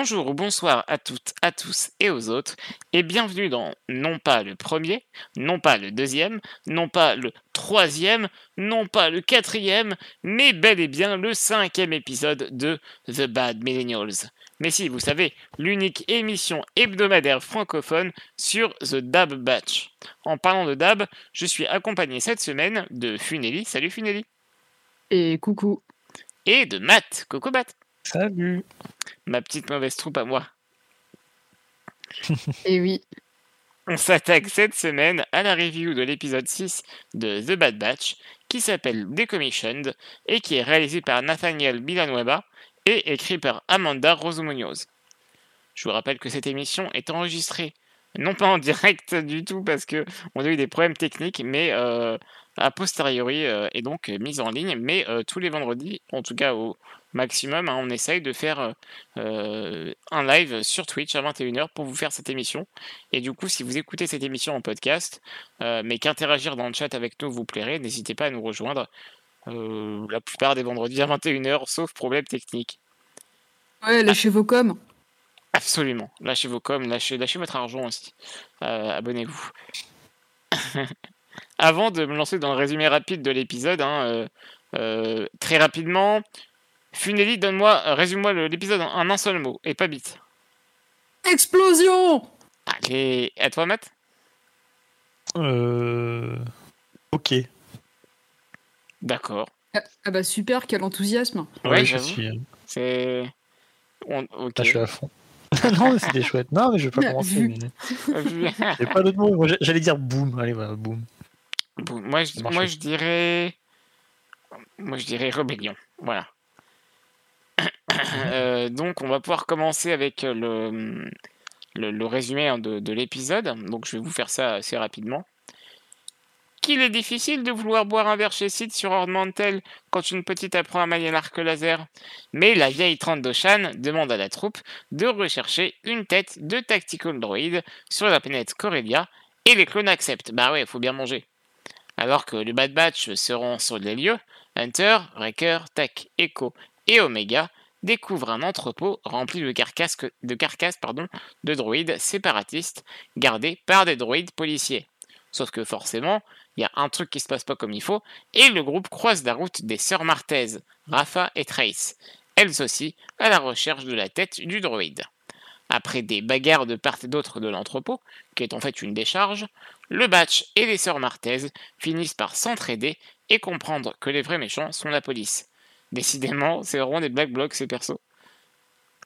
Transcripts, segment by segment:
Bonjour ou bonsoir à toutes, à tous et aux autres, et bienvenue dans non pas le premier, non pas le deuxième, non pas le troisième, non pas le quatrième, mais bel et bien le cinquième épisode de The Bad Millennials. Mais si, vous savez, l'unique émission hebdomadaire francophone sur The Dab Batch. En parlant de Dab, je suis accompagné cette semaine de Funeli. Salut Funeli. Et coucou. Et de Matt. Coucou Matt. Salut. Ma petite mauvaise troupe à moi. Et oui. On s'attaque cette semaine à la review de l'épisode 6 de The Bad Batch, qui s'appelle Decommissioned et qui est réalisé par Nathaniel Villanueva et écrit par Amanda Rosemuñoz. Je vous rappelle que cette émission est enregistrée, non pas en direct du tout parce que on a eu des problèmes techniques, mais euh, a posteriori euh, et donc mise en ligne, mais euh, tous les vendredis, en tout cas au maximum, hein, on essaye de faire euh, un live sur Twitch à 21h pour vous faire cette émission. Et du coup, si vous écoutez cette émission en podcast, mais qu'interagir dans le chat avec nous vous plairait, n'hésitez pas à nous rejoindre la plupart des vendredis à 21h, sauf problème technique. Ouais, lâchez vos coms. Absolument. Lâchez vos coms, lâchez, lâchez votre argent aussi. Abonnez-vous. Avant de me lancer dans le résumé rapide de l'épisode, hein, euh, euh, très rapidement, Funeli, donne-moi, résume-moi l'épisode en, un seul mot, et pas bite. Explosion Allez, à toi, Matt Euh. Ok. D'accord. ah, ah bah super, quel enthousiasme. Ouais, je suis. euh, C'est. On- ok. là, je suis à fond. non, mais c'était chouette. Non, mais je vais pas commencer. mais- J'ai pas d'autre mot. J'allais dire boum. Allez, voilà, boum. Moi, je, moi, dirais. Moi, je dirais rébellion. Voilà. Euh, donc, on va pouvoir commencer avec le, le, le résumé hein, de, de l'épisode. Donc, je vais vous faire ça assez rapidement. Qu'il est difficile de vouloir boire un verre chez Sid sur Horde Mantel quand une petite apprend à manier l'arc laser. Mais la vieille 32 Shan demande à la troupe de rechercher une tête de Tactical Droid sur la planète Corellia et les clones acceptent. Bah ouais, faut bien manger. Alors que les Bad Batch seront sur les lieux, Hunter, Wrecker, Tech, Echo et Omega découvrent un entrepôt rempli de carcasses, de, carcasses de droïdes séparatistes gardés par des droïdes policiers. Sauf que forcément, il y a un truc qui se passe pas comme il faut, et le groupe croise la route des sœurs Martez, Rafa et Trace, elles aussi à la recherche de la tête du droïde. Après des bagarres de part et d'autre de l'entrepôt, qui est en fait une décharge, le Batch et les sœurs Martez finissent par s'entraider et comprendre que les vrais méchants sont la police. Décidément, c'est vraiment des black blocs ces persos.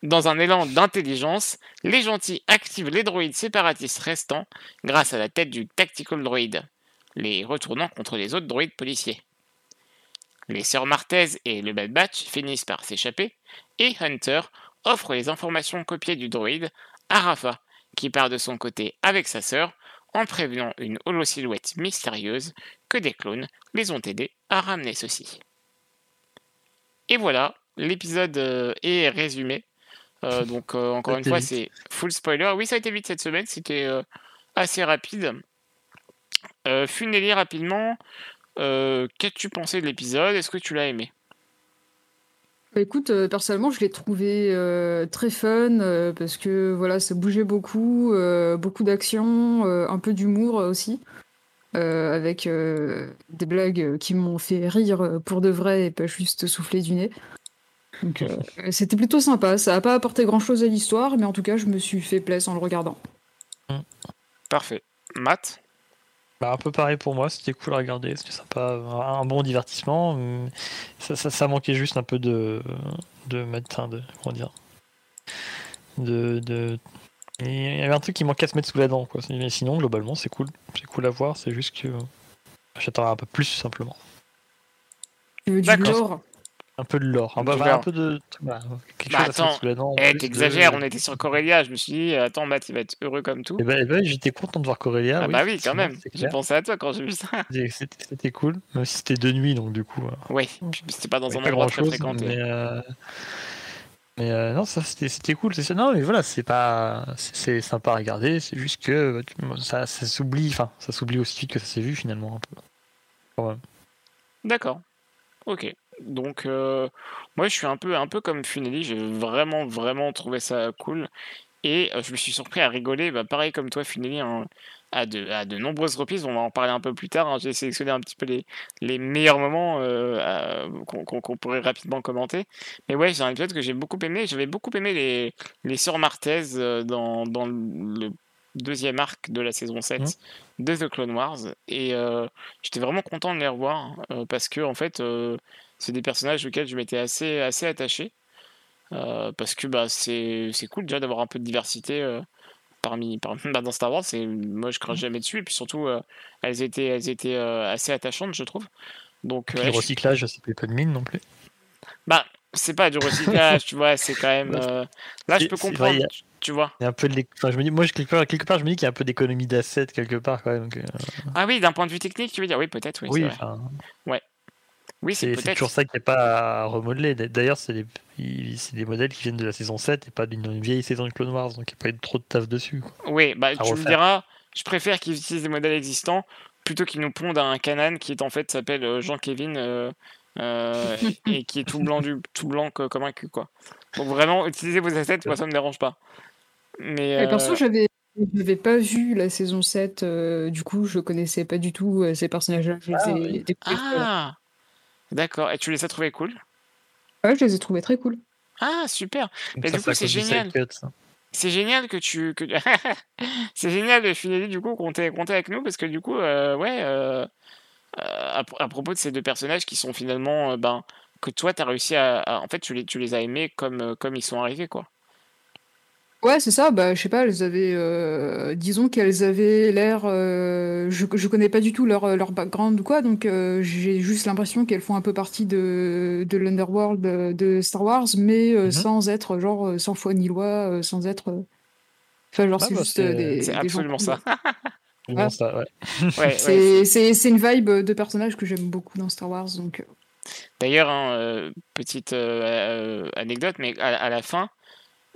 Dans un élan d'intelligence, les gentils activent les droïdes séparatistes restants grâce à la tête du Tactical Droid, les retournant contre les autres droïdes policiers. Les sœurs Martez et le Bad Batch finissent par s'échapper, et Hunter offre les informations copiées du droïde à Rafa, qui part de son côté avec sa sœur en prévenant une holo-silhouette mystérieuse que des clones les ont aidés à ramener ceci. Et voilà, l'épisode euh, est résumé. Euh, donc euh, encore une fois, c'est full spoiler. Oui, ça a été vite cette semaine, c'était euh, assez rapide. Euh, Funeli, rapidement, euh, qu'as-tu pensé de l'épisode? Est-ce que tu l'as aimé? Bah écoute, euh, personnellement, je l'ai trouvé euh, très fun euh, parce que voilà, ça bougeait beaucoup, beaucoup d'action, un peu d'humour aussi, avec des blagues qui m'ont fait rire pour de vrai et pas juste souffler du nez. Donc c'était plutôt sympa. Ça n'a pas apporté grand-chose à l'histoire, mais en tout cas, je me suis fait plaisir en le regardant. Parfait. Matt? Bah, un peu pareil pour moi, c'était cool à regarder, c'était sympa, un un bon divertissement. Ça, ça, ça manquait juste un peu de. de. enfin, de. comment dire De. de il y avait un truc qui manquait à se mettre sous la dent, quoi. Mais sinon, globalement, c'est cool. C'est cool à voir, c'est juste que. J'attends un peu plus, simplement. Tu veux du D'accord. Un peu de lore. Un, peu- un de. Bah, mettre attends, en Eh, plus de- t'exagères, on était sur Corellia. Je me suis dit, euh, attends, Matt, il va être heureux comme tout. Eh ben, eh ben, j'étais content de voir Corellia. ah bah oui, quand même. J'ai pensé à toi quand j'ai vu ça. C'était- cool, même si c'était de nuit, donc du coup. euh, Oui, c'était pas dans un pas endroit grand très chose, fréquenté. mais, euh, mais euh, non, ça c'était c'était cool. c'est ça. Non, mais voilà, c'est pas, c'est c'est sympa à regarder. C'est juste que euh, ça, ça s'oublie, enfin, ça s'oublie aussi vite que ça s'est vu finalement un peu. D'accord. Ok. Donc, euh, moi, je suis un peu, un peu comme Funeli. J'ai vraiment, vraiment trouvé ça cool. Et euh, je me suis surpris à rigoler, bah, pareil comme toi, Funeli, hein, à, de, à de nombreuses reprises. On va en parler un peu plus tard. hein. J'ai sélectionné un petit peu les, les meilleurs moments euh, qu'on pourrait rapidement commenter. Mais ouais, c'est un épisode que j'ai beaucoup aimé. J'avais beaucoup aimé les, les sœurs Martez dans, dans le deuxième arc de la saison 7 Mhm. de The Clone Wars. Et euh, j'étais vraiment content de les revoir euh, parce que, en fait, c'est des personnages auxquels je m'étais assez, assez attaché. Euh, parce que bah, c'est c'est cool déjà d'avoir un peu de diversité euh, parmi, par- bah, dans Star Wars. C'est, moi, je crache jamais dessus. Et puis surtout, euh, elles étaient, elles étaient assez attachantes, je trouve. Donc, ouais, le je- recyclage, ça paye pas de mine non plus. bah, c'est pas du recyclage, tu vois, c'est quand même. Là, je c'est- peux c'est vrai, comprendre, a- tu vois. Il y a un peu de l'é- enfin, je me dis, moi, je- quelque part, quelque part, je me dis qu'il y a un peu d'économie d'assets quelque part même. que- Ah oui, d'un point de vue technique, tu veux dire? Oui, peut-être, oui. Oui, c'est vrai. Oui, c'est toujours ça qui n'est pas à remodeler. D'ailleurs, c'est des, des modèles qui viennent de la saison 7 et pas d'une vieille saison de Clone Wars, donc il n'y a pas eu trop de taf dessus. quoi. Oui, bah, tu me refaire. diras, je préfère qu'ils utilisent des modèles existants plutôt qu'ils nous pondent un canon qui est en fait s'appelle euh, Jean-Kévin euh, euh, et qui est tout blanc, du, tout blanc co- comme un cul, quoi. Donc vraiment, utilisez vos assets, moi ça me dérange pas. Mais Et perso, euh, j'avais j'avais pas vu la saison 7, euh, du coup, je connaissais pas du tout euh, ces personnages-là. Je Ah, oui. Ah D'accord, et tu les as trouvés cool? Ouais, je les ai trouvés très cool. Ah, super Donc Mais ça, du coup, c'est génial. C'est génial que tu. Que... c'est génial de Finelli, du coup, qu'on t'ait avec nous, parce que du coup, euh, ouais, euh, à, pro- à propos de ces deux personnages qui sont finalement. euh, ben, que toi, t'as réussi à, à- En fait, tu les, tu les as aimés comme, comme ils sont arrivés, quoi. Ouais, c'est ça, bah, je sais pas, elles avaient. euh, disons qu'elles avaient l'air. euh, je, je connais pas du tout leur, leur background ou quoi, donc euh, j'ai juste l'impression qu'elles font un peu partie de, de l'Underworld de, de Star Wars, mais euh, Mhm. sans être genre euh, sans foi ni loi, euh, sans être. euh, Enfin, genre, Ouais, c'est bah, juste euh, c'est- des. C'est gens absolument cool. ça. Bon, Ouais. ça, ouais. Ouais, ouais, C'est c'est- c'est une vibe de personnage que j'aime beaucoup dans Star Wars, donc. D'ailleurs, hein, euh, petite euh, euh, anecdote, mais à, à la fin,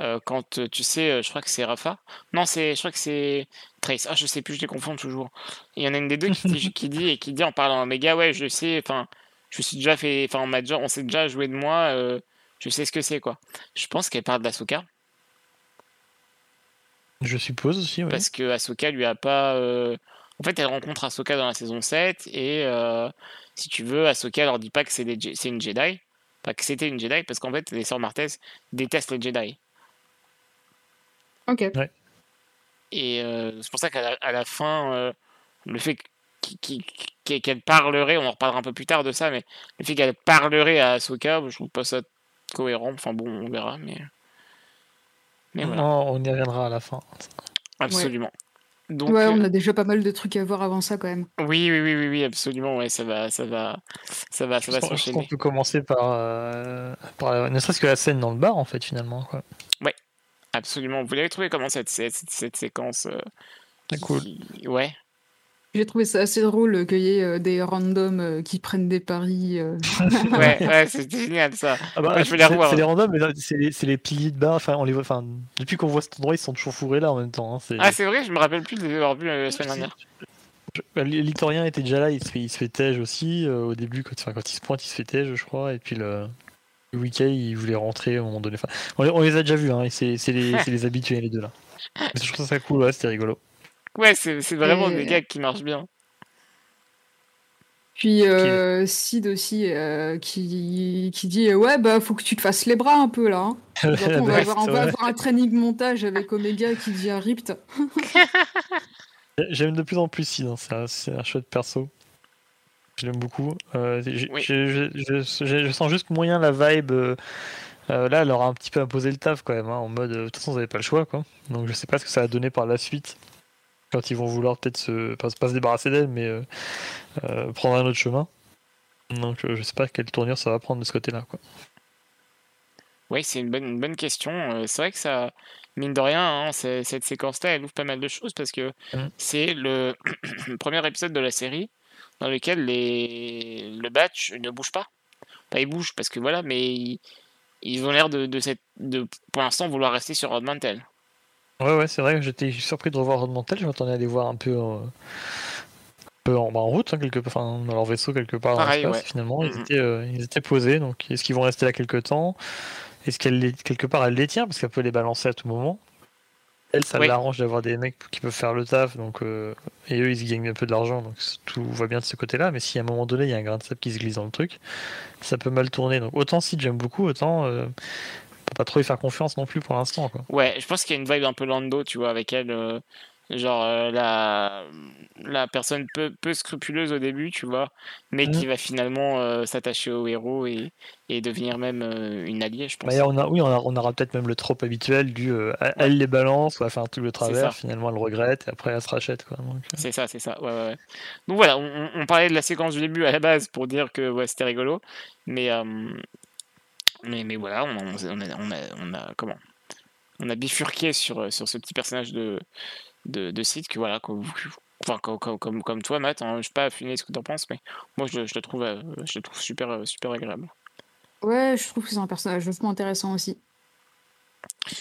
euh, quand euh, tu sais, euh, je crois que c'est Rafa. Non, c'est, je crois que c'est Trace. Ah, je sais plus, je les confonds toujours. Il y en a une des deux qui, dit- qui dit et qui dit en parlant à Omega, ouais, je sais, enfin, je me suis déjà fait, enfin, on déjà, on s'est déjà joué de moi, euh, je sais ce que c'est, quoi. Je pense qu'elle parle d'Asuka, Je suppose aussi, ouais. parce que Ahsoka lui a pas. euh, En fait, elle rencontre Ahsoka dans la saison 7, et euh, si tu veux, Ahsoka leur dit pas que c'est des Je- c'est une Jedi. Pas que c'était une Jedi, parce qu'en fait, les sœurs Martez détestent les Jedi. Ok. Et euh, c'est pour ça qu'à la, à la fin, euh, le fait qu'- qu'- qu'- qu'elle parlerait, on en reparlera un peu plus tard de ça, mais le fait qu'elle parlerait à Ahsoka, je trouve pas ça cohérent. Enfin bon, on verra, mais. Mais voilà, Non, on y reviendra à la fin. absolument. Donc, Ouais, euh, on a déjà pas mal de trucs à voir avant ça quand même. oui, oui, oui, oui, oui, absolument, ouais, ça va, ça va, ça va, ça Je va s'enchaîner. peut commencer par, euh, par la- ne serait-ce que la scène dans le bar, en fait, finalement. Quoi. Absolument. Vous l'avez trouvé comment cette, cette, cette séquence euh, C'est cool. Ouais. J'ai trouvé ça assez drôle qu'il y ait euh, des randoms euh, qui prennent des paris. euh. Ouais, ouais, c'était génial ça. Ah bah, Ouais, je c'est- revoir. C'est les randoms, mais c'est les, c'est les piliers de bar. Enfin, on les voit. Enfin, depuis qu'on voit cet endroit, ils sont toujours fourrés là en même temps. hein, c'est- Ah, c'est vrai, je me rappelle plus de les avoir vus euh, la semaine dernière. Bah, L'Itorien était déjà là, il se fait, il se fait tège aussi. euh, au début, quand, enfin, quand il se pointe, il se fait tège, je crois. Et puis le, le week-end, il voulait rentrer à un moment donné. Enfin, on, les- on les a déjà vus, hein, c'est les, habitués, les deux là. Mais je trouve ça cool, ouais, c'était rigolo. Ouais, c'est vraiment Et- des gags qui marchent bien. Puis euh, Sid aussi euh, qui, qui dit euh, Ouais, bah faut que tu te fasses les bras un peu là. hein. On va, avoir, on c'est va vrai. avoir un training montage avec Omega qui devient ripped. J'aime de plus en plus Sid, hein, c'est un, c'est un chouette perso. Je l'aime beaucoup. Euh, Oui. je, je- je- je sens juste moyen la vibe. euh, euh, là, elle leur a un petit peu imposé le taf quand même, hein, en mode euh, de toute façon, vous n'avez pas le choix. Quoi. Donc je sais pas ce que ça va donner par la suite. Quand ils vont vouloir peut-être se, pas, pas se débarrasser d'elle, mais euh, euh, prendre un autre chemin. Donc euh, je sais pas quelle tournure ça va prendre de ce côté-là. quoi. Oui, c'est une bonne, une bonne question. Euh, c'est vrai que ça, mine de rien, hein, cette séquence-là, elle ouvre pas mal de choses parce que Mhm. c'est le premier épisode de la série dans lequel les... le batch ne bouge pas. Pas ils bougent parce que voilà, mais ils, ils ont l'air de, de, cette... de, pour l'instant, vouloir rester sur Rod Mantel. Ouais, ouais, c'est vrai que j'étais surpris de revoir Rod Mantel. Je m'attendais à les voir un peu, euh, un peu en, bah, en route, hein, quelque, enfin, dans leur vaisseau quelque part Pareil, dans l'espace. ouais. Finalement, ils, Mhm. étaient, euh, ils étaient posés. Donc, est-ce qu'ils vont rester là quelque temps? Est-ce qu'elle les- quelque part elle les tient? Parce qu'elle peut les balancer à tout moment Elle, ça Oui. l'arrange d'avoir des mecs qui peuvent faire le taf, donc euh, et eux ils gagnent un peu de l'argent, donc tout va bien de ce côté-là. Mais si à un moment donné il y a un grain de sable qui se glisse dans le truc, ça peut mal tourner. Donc autant si j'aime beaucoup, autant euh, on peut pas trop y faire confiance non plus pour l'instant. Ouais, je pense qu'il y a une vibe un peu Lando, tu vois, avec elle. euh, genre, euh, la, la personne peu, peu scrupuleuse au début, tu vois, mais qui Mhm. va finalement euh, s'attacher au héros et, et devenir même euh, une alliée, je pense. Bah, on a, oui, on, a- on aura peut-être même le trope habituel du elle- les balance, un truc de ça. travers, finalement elle le regrette et après elle se rachète. Quoi. C'est ça, c'est ça. Ouais, ouais, ouais. Donc voilà, on, parlait de la séquence du début à la base pour dire que ouais, c'était rigolo, mais, mais mais voilà, on, on, on a, on a on a comment? On a bifurqué sur sur ce petit personnage de de, de Sid que voilà, que enfin comme, comme, toi, Matt. Hein, je sais pas affiner ce que t'en penses, mais moi je, le- je le trouve euh, je le trouve super euh, super agréable. Ouais, je trouve que c'est un personnage vachement intéressant aussi.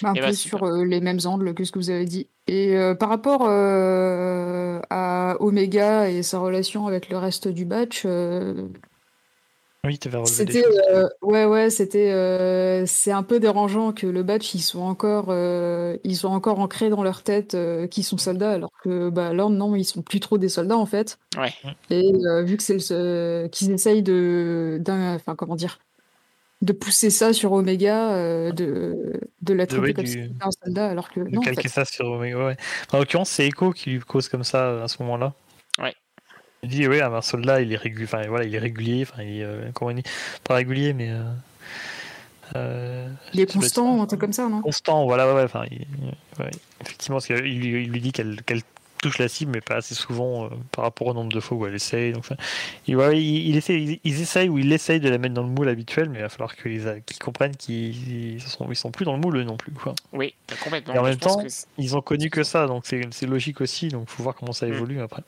Un Eh peu bah, sur euh, les mêmes angles que ce que vous avez dit. Et euh, par rapport euh, à Omega et sa relation avec le reste du batch, Oui, tu vas relever des c'était euh, ouais ouais c'était euh, c'est un peu dérangeant que le batch ils sont encore euh, ils sont encore ancrés dans leur tête euh, qu'ils sont soldats alors que bah là non ils sont plus trop des soldats en fait. Ouais. Et euh, vu que c'est le qu'ils essayent de enfin comment dire de pousser ça sur Omega, euh, de, de la De- traiter oui, comme du- si c'était un soldat, alors que De non, en calquer fait. ça sur Omega, ouais. En l'occurrence, c'est Echo qui lui cause comme ça à ce moment-là. Il dit, oui, un soldat, il est régulier, enfin, voilà, il est régulier, enfin, il est, euh, comment on dit? Pas régulier, mais. Euh, euh, Il est constant, un truc comme ça, non? Constant, voilà, ouais, ouais, il- effectivement, parce qu'il lui, il lui dit qu'elle qu'elle touche la cible, mais pas assez souvent euh, par rapport au nombre de fois où elle essaye. Donc, enfin, il, ouais, il, il essaie, ils, ils essayent ou il essaye de la mettre dans le moule habituel, mais il va falloir qu'ils qu'ils comprennent qu'ils ils sont, ils sont plus dans le moule eux non plus. Quoi. Oui, complètement. Et en même temps, Ils ont connu que ça, donc c'est c'est logique aussi. Donc faut voir comment ça Mm. évolue après.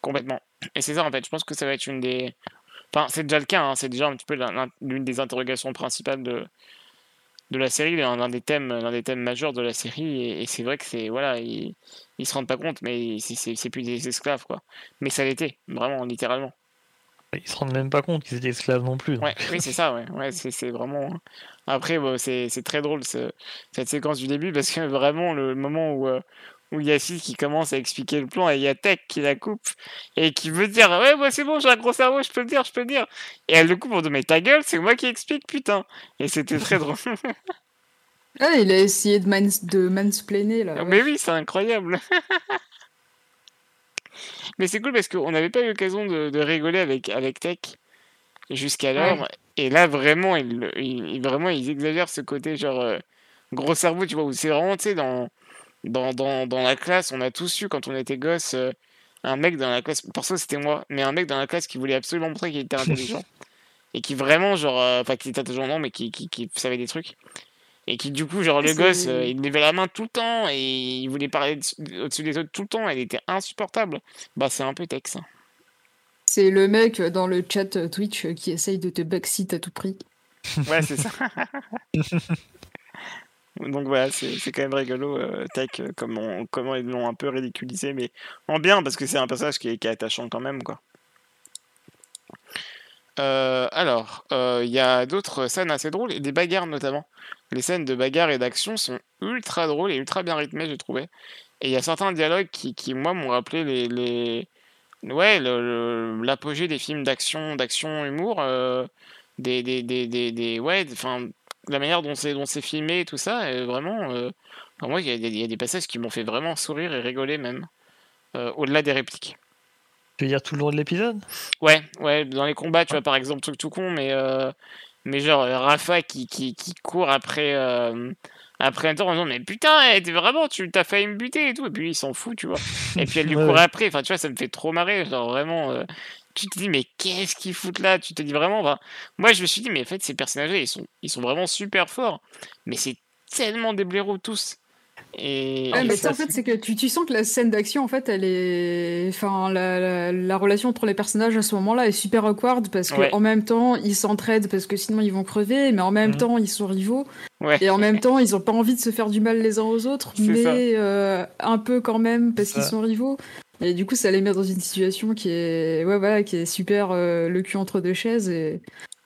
Complètement. Et c'est ça, en fait, je pense que ça va être une des. Enfin, c'est déjà le cas, hein, c'est déjà un petit peu l'un- l'un- l'une des interrogations principales de, de la série, l'un des thèmes, l'un des thèmes majeurs de la série. Et, et c'est vrai que c'est. Voilà, ils, ils se rendent pas compte, mais c'est- plus des esclaves, quoi. Mais ça l'était, vraiment, littéralement. Ils se rendent même pas compte qu'ils étaient esclaves non plus. Ouais, oui, c'est ça, ouais. ouais c'est vraiment. Après, bon, c'est c'est très drôle ce- cette séquence du début parce que vraiment, le moment où. euh, où il y a qui commence à expliquer le plan et il y a Tech qui la coupe et qui veut dire ouais moi c'est bon j'ai un gros cerveau je peux le dire je peux le dire. Et elle le coupe en disant mais ta gueule c'est moi qui explique putain. Et c'était très drôle. Ah, il a essayé de, mans de mansplainer, là. mais oui c'est incroyable. Mais c'est cool parce qu'on n'avait pas eu l'occasion de, de rigoler avec avec Tech jusqu'alors. Et là vraiment ils, vraiment ils exagèrent ce côté genre euh, gros cerveau tu vois où c'est vraiment tu sais dans, dans dans dans la classe on a tous eu quand on était gosse euh, un mec dans la classe perso c'était moi mais un mec dans la classe qui voulait absolument montrer qu'il était intelligent et qui vraiment genre euh, enfin qui était intelligent non mais qui, qui, qui savait des trucs et qui du coup genre le gosse euh, il levait la main tout le temps et il voulait parler dessus- au-dessus des autres tout le temps il était insupportable bah c'est un peu Tex hein. C'est le mec dans le chat Twitch qui essaye de te backseat à tout prix. Ouais, c'est ça. Donc voilà, c'est quand même rigolo, euh, Tech, euh, comment, comment ils l'ont un peu ridiculisé, mais en bien, parce que c'est un personnage qui est, qui est attachant quand même, quoi. Euh, alors, il y a d'autres scènes assez drôles, et des bagarres notamment. Les scènes de bagarre et d'action sont ultra drôles et ultra bien rythmées, j'ai trouvé. Et il y a certains dialogues qui, qui moi, m'ont rappelé les... les... Ouais, l'apogée des films d'action, d'action humour, des, des, des, des, des- ouais, enfin, la manière dont c'est dont c'est filmé et tout ça, est vraiment, euh, moi, il y, a des- il y a des passages qui m'ont fait vraiment sourire et rigoler même, euh, au-delà des répliques. Tu veux dire tout le long de l'épisode? Ouais, ouais, dans les combats, tu vois, par exemple, truc tout con, mais, euh, mais genre, Rafa qui, qui, qui court après, après un tour en disant, mais putain, eh, t'es vraiment, tu t'as failli me buter et tout, et puis il s'en fout, tu vois. Et puis elle lui Ouais, court ouais. après, enfin, tu vois, ça me fait trop marrer, genre vraiment, tu te dis, mais qu'est-ce qu'ils foutent là? Tu te dis vraiment, enfin, moi je me suis dit, mais en fait, ces personnages-là, ils sont, ils sont vraiment super forts, mais c'est tellement des blaireaux tous. Et, Ouais, et mais ça, en fait, c'est que tu, tu sens que la scène d'action, en fait, elle est. Enfin, la, la, la relation entre les personnages à ce moment-là est super awkward parce qu'en Ouais. même temps, ils s'entraident parce que sinon ils vont crever, mais en même Mhm. temps, ils sont rivaux. ouais. Et en même temps, ils ont pas envie de se faire du mal les uns aux autres, mais euh, un peu quand même parce qu'ils sont rivaux. Et du coup, ça les met dans une situation qui est, ouais, voilà, qui est super euh, le cul entre deux chaises et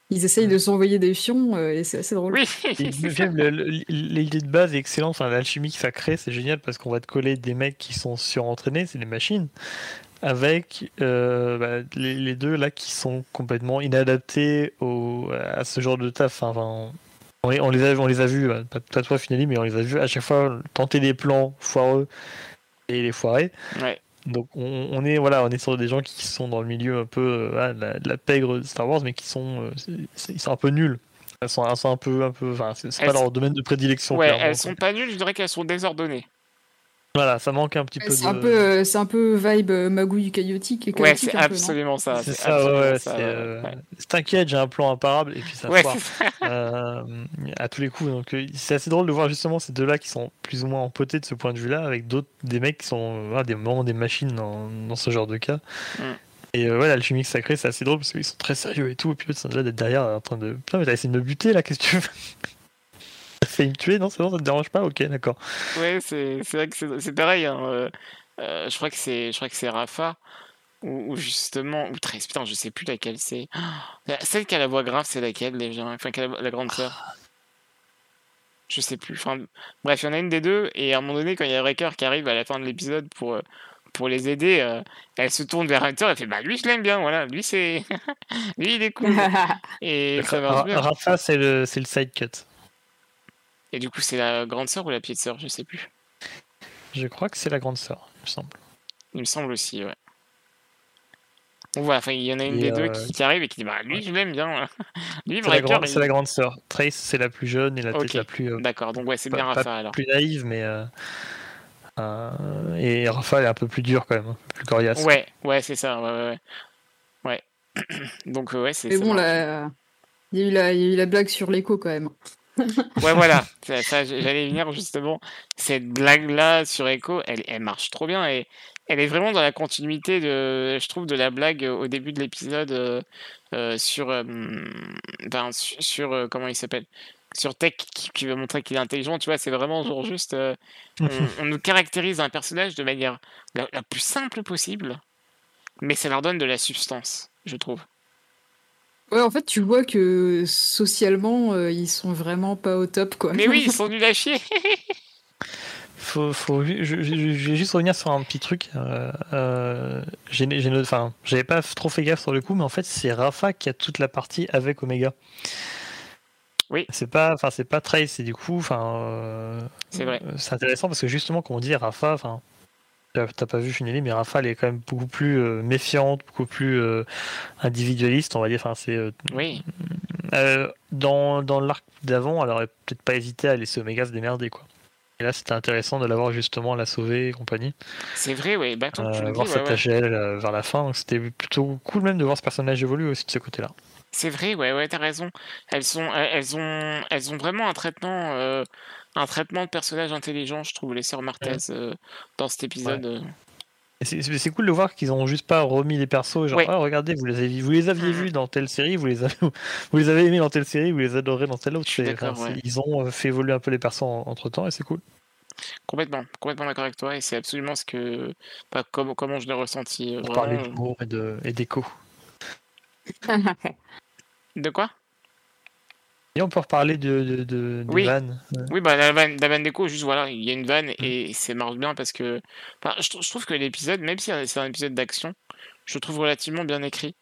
ils essayent de s'envoyer des fions euh, et c'est assez drôle. Oui, L'idée de base est excellente, enfin, l'alchimie que ça crée, c'est génial parce qu'on va te coller des mecs qui sont surentraînés, c'est des machines, avec euh, bah, les, les deux là qui sont complètement inadaptés au, à ce genre de taf. Enfin, enfin, on, les, on les a, on les a vus, bah, pas, pas toi Finali, mais on les a vus à chaque fois tenter des plans foireux et les foirer. Ouais. Donc on, on est voilà, on est sur des gens qui sont dans le milieu un peu euh, de, la, de la pègre de Star Wars, mais qui sont, euh, ils sont un peu nuls. Elles sont, elles sont un peu, un peu, enfin, c'est pas leur domaine de prédilection. Ouais, elles sont pas nulles, je dirais qu'elles sont désordonnées. Voilà, ça manque un petit Ouais, peu C'est de. un peu, euh, c'est un peu vibe euh, magouille chaotique. Ouais, chaotique c'est un peu, non absolument ça. C'est ça, ouais, absolument ouais, ça, c'est, ouais, euh, ouais. T'inquiète, j'ai un plan imparable et puis ça Ouais, ça. euh, à tous les coups. Donc euh, c'est assez drôle de voir justement ces deux-là qui sont plus ou moins empotés de ce point de vue-là, avec d'autres des mecs qui sont voilà, des moments des machines dans, dans ce genre de cas. Mm. Et euh, ouais, l'alchimie sacrée, c'est assez drôle parce qu'ils sont très sérieux et tout. Et puis eux, ils sont là d'être derrière en train de. Putain, mais t'as essayé de me buter là, qu'est-ce que tu veux? Me tuer Non, c'est bon, ça te dérange pas Ok, d'accord. Ouais, c'est c'est vrai que c'est pareil. hein, euh, euh, je crois que c'est je crois que c'est Rafa ou, ou justement ou 13 putain je sais plus laquelle c'est. Ah, Celle qui a la voix grave c'est laquelle déjà Enfin qui a la, la grande sœur? Je sais plus. Enfin bref il y en a une des deux et à un moment donné quand il y a Wrecker qui arrive à la fin de l'épisode pour euh, pour les aider, euh, elle se tourne vers Hunter et fait bah lui je l'aime bien voilà lui c'est lui il est cool et ça marche bien. Rafa, c'est le, c'est le side cut. Et du coup c'est la grande sœur ou la petite sœur je sais plus. Je crois que c'est la grande sœur, il me semble. Il me semble aussi, ouais. Donc voilà, enfin, il y en a une Et, des deux euh, qui, qui arrive et qui dit Bah, lui, je l'aime bien. lui, C'est la, il- c'est la grande sœur. Trace, c'est la plus jeune et la Ok. la plus, euh, D'accord, donc ouais, c'est bien Rafa alors. plus naïve, mais. euh, euh, et Rafa elle est un peu plus dur quand même, peu plus coriace. Ouais, ouais, c'est ça, ouais, ouais. Ouais. Ouais. donc, ouais, c'est Mais bon, là, il y, a eu la- il y a eu la blague sur l'écho quand même. Ouais, voilà, ça, ça, j'allais venir justement. Cette blague-là sur Echo, elle, elle marche trop bien et elle est vraiment dans la continuité de, je trouve, de la blague au début de l'épisode euh, euh, sur, euh, ben, sur, euh, comment il s'appelle, sur Tech qui, qui veut montrer qu'il est intelligent. Tu vois, c'est vraiment genre juste, euh, on, on nous caractérise un personnage de manière la, la plus simple possible, mais ça leur donne de la substance, je trouve. Ouais, en fait, tu vois que socialement, euh, ils sont vraiment pas au top, quoi. Mais oui, ils sont nuls à chier. Faut, faut, je, je- je vais juste revenir sur un petit truc. Euh, euh, j'ai, enfin, j'avais pas trop fait gaffe sur le coup, mais en fait, c'est Rafa qui a toute la partie avec Omega. Oui. C'est pas, enfin, c'est pas Trace, et du coup, enfin, euh, C'est vrai. euh, c'est intéressant parce que justement, comme on dit, Rafa, enfin, t'as pas vu Finelli, mais Rafa, elle est quand même beaucoup plus euh, méfiante, beaucoup plus euh, individualiste, on va dire. Enfin, c'est euh, Oui, dans, dans l'arc d'avant, elle aurait peut-être pas hésité à laisser Omega se démerder, quoi. Et là, c'était intéressant de l'avoir justement la sauver et compagnie. c'est vrai, oui. Bah, tant que tu voir cette ouais. Vers la fin, c'était plutôt cool même de voir ce personnage évoluer aussi de ce côté-là. C'est vrai, ouais, ouais, t'as raison. Elles sont, elles ont, elles ont vraiment un traitement, un traitement de personnage intelligent, je trouve, les sœurs Martez euh, dans cet épisode. euh. C'est- cool de voir qu'ils ont juste pas remis les persos, genre Ouais. ah, regardez, vous les avez, vous les aviez Mhm. vus dans telle série, vous les avez, vous les avez aimés dans telle série, vous les adorez dans telle autre. Enfin, ouais. Ils ont euh, fait évoluer un peu les persos entre temps et c'est cool. Complètement, complètement d'accord avec toi, et c'est absolument ce que, comme, comment je l'ai ressenti. parler Vraiment. d'humour et de- et d'écho. De quoi? Et on peut reparler de, de, de, Oui. vannes. Oui, bah, la vanne, la vanne d'écho, juste voilà, il y a une vanne et c'est marche bien parce que, enfin, je, trou- je trouve que l'épisode, même si c'est un épisode d'action, je le trouve relativement bien écrit.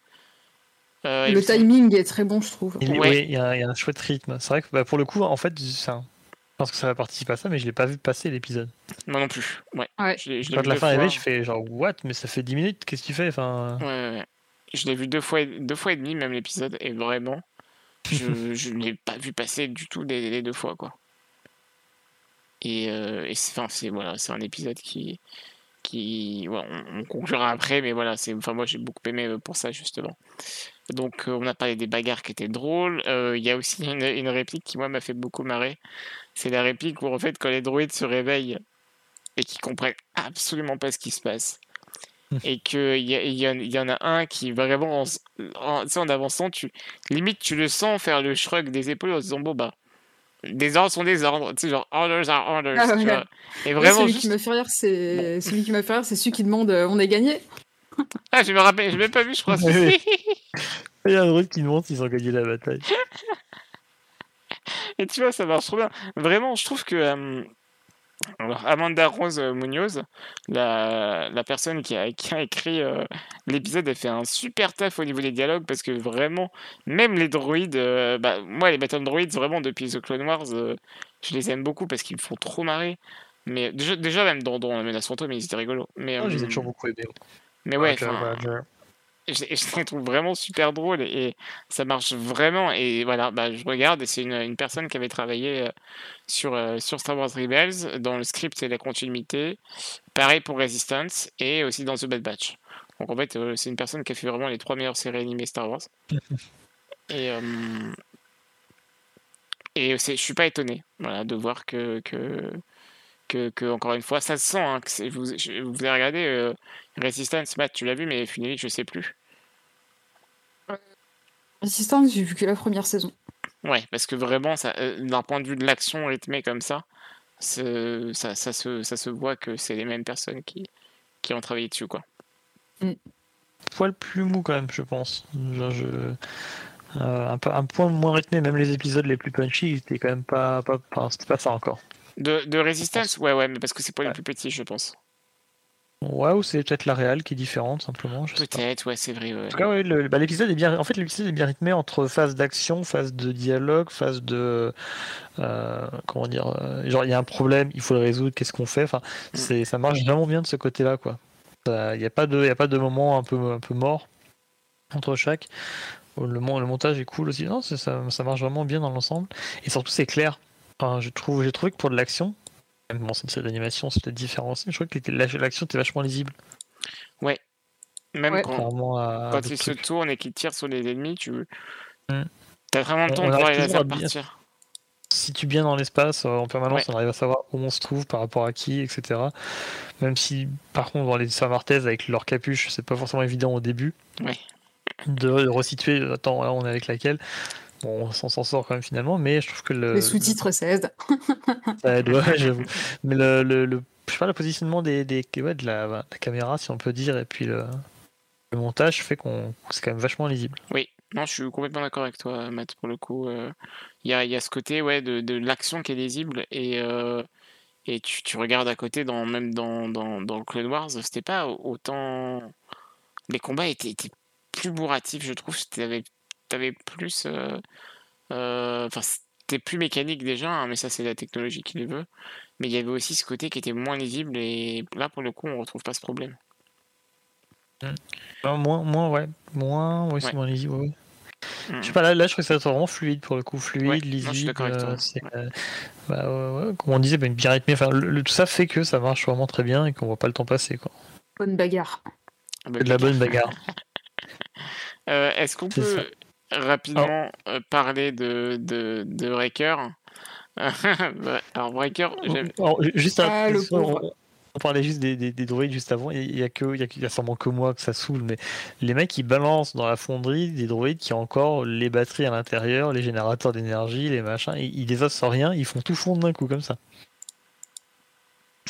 Euh, Le timing est très bon, je trouve. Il, Ouais. oui, il y, a, il y a un chouette rythme. C'est vrai que bah, pour le coup, en fait, un- je pense que ça va participer à ça, mais je l'ai pas vu passer l'épisode. Moi non plus, ouais. Ouais. Je je Quand la fin est arrivée, je fais genre what? Mais ça fait 10 minutes, qu'est-ce que tu fais? Enfin... Ouais, ouais, ouais. Je l'ai vu deux fois, et- deux fois et demi, même l'épisode, et vraiment, je, je ne l'ai pas vu passer du tout les, les deux fois, quoi. Et, euh, et c'est, enfin, c'est, voilà, c'est un épisode qui. qui ouais, on, on conclura après, mais voilà, c'est, enfin, moi j'ai beaucoup aimé euh, pour ça, justement. Donc, euh, on a parlé des bagarres qui étaient drôles. Euh, Il y a aussi une, une réplique qui, moi, m'a fait beaucoup marrer. C'est la réplique où, en fait, quand les droïdes se réveillent et qu'ils comprennent absolument pas ce qui se passe, et qu'il y, a- il y, en- il y en a un qui vraiment en, en, tu sais, en avançant tu limite tu le sens faire le shrug des épaules en se disant bon bah des ordres sont des ordres, tu sais, genre orders are orders. Ah, tu ouais. vois. Et vraiment, celui juste... qui m'a fait rire, c'est celui qui m'a fait rire, c'est celui qui demande euh, on est gagné. ah, je me rappelle, je l'ai même pas vu, je crois. Oui, Il y a un droïde qui demande s'ils ont gagné la bataille. Et tu vois, ça marche trop bien. Vraiment, je trouve que euh, alors, Amanda Rose euh, Munoz, la, la personne qui a, qui a écrit euh, l'épisode, elle fait un super taf au niveau des dialogues parce que vraiment, même les droïdes, euh, bah, moi, les Battle Droids, vraiment, depuis The Clone Wars, euh, je les aime beaucoup parce qu'ils me font trop marrer. Mais déjà, déjà même dans, dans la menace fantôme, ils étaient rigolos. Mais, Oh, je les ai toujours beaucoup aimés. mais ouais, Roger. Je, je les trouve vraiment super drôles et, et ça marche vraiment. Et voilà, bah, je regarde et c'est une, une personne qui avait travaillé euh, sur, euh, sur Star Wars Rebels, dans le script et la continuité. Pareil pour Resistance et aussi dans The Bad Batch. Donc en fait, euh, c'est une personne qui a fait vraiment les trois meilleures séries animées Star Wars. Et, euh, et je suis pas étonné voilà, de voir que, que, que, que, encore une fois, ça se sent. hein, que vous, je- vous avez regardé Resistance, Matt, tu l'as vu, mais Funny, je sais plus. Assistance, j'ai vu que la première saison. Ouais, parce que vraiment, ça, euh, d'un point de vue de l'action rythmée comme ça, ça, ça, se, ça se voit que c'est les mêmes personnes qui, qui ont travaillé dessus, quoi. poil plus mou quand même, je pense. Je... euh, un, point moins rythmé, même les épisodes les plus punchy, c'était quand même pas, pas, c'était pas ça encore. De, de Resistance, ouais, ouais, mais parce que c'est pour les plus petits, je pense. Ouais, ou c'est peut-être la réelle qui est différente simplement. Peut-être, ouais, c'est vrai, ouais. En tout cas, ouais, le- bah, l'épisode est bien. En fait, l'épisode est bien rythmé entre phase d'action, phase de dialogue, phase de euh, comment dire. euh, genre, il y a un problème, il faut le résoudre. Qu'est-ce qu'on fait Enfin, c'est ça marche vraiment bien de ce côté-là, quoi. Il n'y a pas de, il a pas de moment un peu un peu mort entre chaque. Le, mon- le montage est cool aussi. Non, ça, ça marche vraiment bien dans l'ensemble. Et surtout, c'est clair. Enfin, je trouve, j'ai trouvé que pour de l'action, bon, c'est une série d'animation, c'est peut-être différent aussi, mais je crois que l'action était vachement lisible. Même Ouais. quand, à quand d'autres il se tourne et qu'il tire sur les ennemis, tu Mm. as vraiment le temps on de voir les toujours lasers à bien- partir. dans l'espace euh, en permanence, Ouais. on arrive à savoir où on se trouve par rapport à qui, etc. Même si, par contre, dans les Samartaises avec leur capuche, c'est pas forcément évident au début Ouais. de, de resituer. Attends, là, on est avec laquelle Bon, on s'en sort quand même finalement, mais je trouve que le, Les sous-titres, ça aide. ça aide, ouais, j'avoue. Mais le, le, le- je sais pas, le positionnement des, des ouais, de la, la caméra, si on peut dire, et puis le, le montage fait qu'on c'est quand même vachement lisible. Oui, non, je suis complètement d'accord avec toi, Matt, pour le coup. euh, Il y, a, il y a ce côté ouais, de, de l'action qui est lisible et, euh, et tu, tu regardes à côté, dans, même dans, dans, dans le Clone Wars, c'était pas autant. Les combats étaient, étaient plus bourratifs, je trouve. T'avais avais plus. euh, euh, Enfin, c'était plus mécanique déjà, hein, mais ça, c'est la technologie qui les veut. Mais il y avait aussi ce côté qui était moins lisible et là, pour le coup, on retrouve pas ce problème. Non, moins, moins, ouais, moins, ouais, c'est Ouais. moins lisible, ouais. Je sais pas, là, là je trouve que ça vraiment fluide pour le coup, fluide, Ouais, non, je suis lisible. d'accord avec toi, euh, c'est, euh, bah, ouais, ouais, comme on disait, bah, bien rythmé. Enfin, le, le- tout ça fait que ça marche vraiment très bien et qu'on voit pas le temps passer. Quoi. Bonne bagarre. Ah de la bonne bagarre. Euh, Est-ce qu'on peut rapidement euh, parler de, de, de Breaker Alors, Breaker, j'aime- Alors, juste Ah, le on, parlait juste des, des, des droïdes juste avant. Il y a, que, il y a, il y a sûrement que moi que ça saoule, mais les mecs ils balancent dans la fonderie des droïdes qui ont encore les batteries à l'intérieur, les générateurs d'énergie, les machins. Ils, ils sans rien, ils font tout fondre d'un coup comme ça.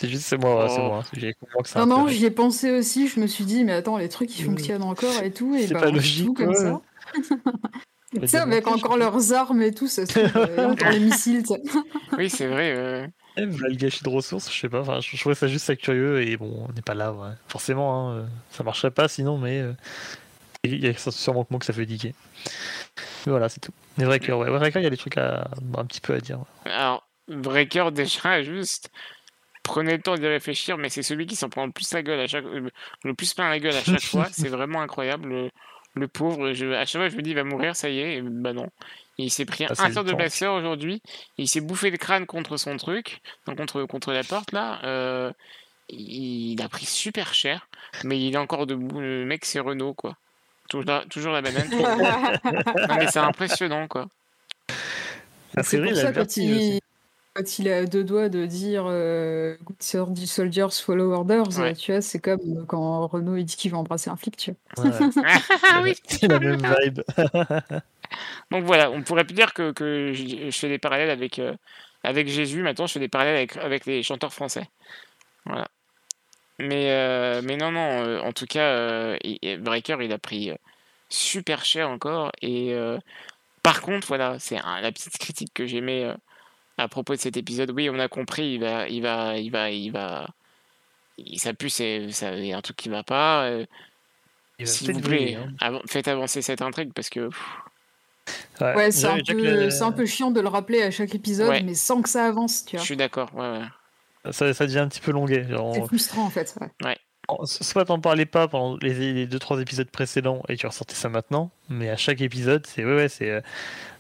C'est juste, c'est moi, c'est Oh. moi. J'ai compris que c'est Non, non, j'y ai pensé aussi. Je me suis dit, mais attends, les trucs, ils Mm. fonctionnent encore et tout. Et C'est bah, pas tout logique, comme ouais. ça. Tu sais, avec encore leurs armes et tout, ça se trouve, euh, encore les missiles. tu sais. oui, c'est vrai. euh. Voilà le gâchis de ressources, je sais pas. Enfin, je, je trouvais ça juste ça curieux et bon, on n'est pas là, ouais. forcément. Hein, euh, ça marcherait pas sinon, mais euh, il y a sûrement que moi que ça fait diquer. Mais voilà, c'est tout. Mais vrai que, ouais, vrai que il y a des trucs à, un petit peu à dire. ouais. Alors, Breaker, déjà, juste, prenez le temps d'y réfléchir, mais c'est celui qui s'en prend le plus la gueule à chaque, euh, le plus plein la gueule à chaque fois. C'est vraiment incroyable. Le, le pauvre, je, à chaque fois, je me dis, il va mourir, ça y est. Et bah non. Il s'est pris Ah, un tir de blaster aujourd'hui. Il s'est bouffé le crâne contre son truc, donc contre, contre la porte là. euh, il a pris super cher, mais il est encore debout. Le mec, c'est Renault, quoi. Toujours la, toujours la banane. non, mais c'est impressionnant, quoi. Ah, C'est vrai, pour ça, quand il. Quand il est à deux doigts de dire euh, Good sol- soldiers follow orders, Ouais. tu vois, c'est comme quand Renault il dit qu'il va embrasser un flic, tu vois. Ouais, ah oui c'est la même vibe. Donc voilà, on pourrait plus dire que, que je, je fais des parallèles avec, euh, avec Jésus, maintenant je fais des parallèles avec, avec les chanteurs français. Voilà. Mais, euh, mais non, non, euh, en tout cas, euh, il- Breaker, il a pris super cher encore. Et euh, par contre, voilà, c'est la petite critique que j'aimais euh, à propos de cet épisode. Oui, on a compris, il va, il va, il va, il va. il- Ça pue, c'est ça- il y a un truc qui va pas. euh, Il va S'il vous plaît, briller, hein. avan- faites avancer cette intrigue parce que pff, Ouais, c'est un, c'est un peu chiant de le rappeler à chaque épisode, Ouais. mais sans que ça avance, tu je vois. suis d'accord. Ouais, ouais. ça, ça devient un petit peu longuet. genre, C'est frustrant en fait. ouais. En- soit t'en parlais pas pendant les, les deux trois épisodes précédents et tu ressortais ça maintenant, mais à chaque épisode, c'est ouais, ouais, c'est. euh,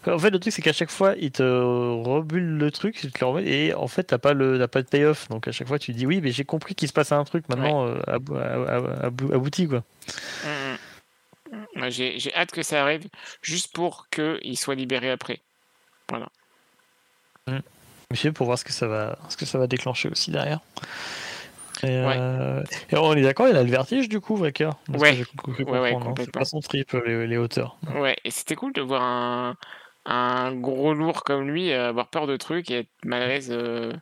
En fait, le truc c'est qu'à chaque fois, il te rebule le truc, te le et en fait, t'as pas le, t'as pas de payoff. Donc à chaque fois, tu dis oui, mais j'ai compris qu'il se passe un truc maintenant euh, abouti quoi. Mm, mm. Moi, J'ai hâte que ça arrive juste pour qu'il soit libéré après. Monsieur pour voir ce que ça va, ce que ça va déclencher aussi derrière. Et, Ouais. euh, et on est d'accord, il a le vertige du coup, ce Ouais. Ouais, hein. C'est pas son trip les, les hauteurs. Ouais, et c'était cool de voir un, un gros lourd comme lui euh, avoir peur de trucs et être mal à l'aise. euh.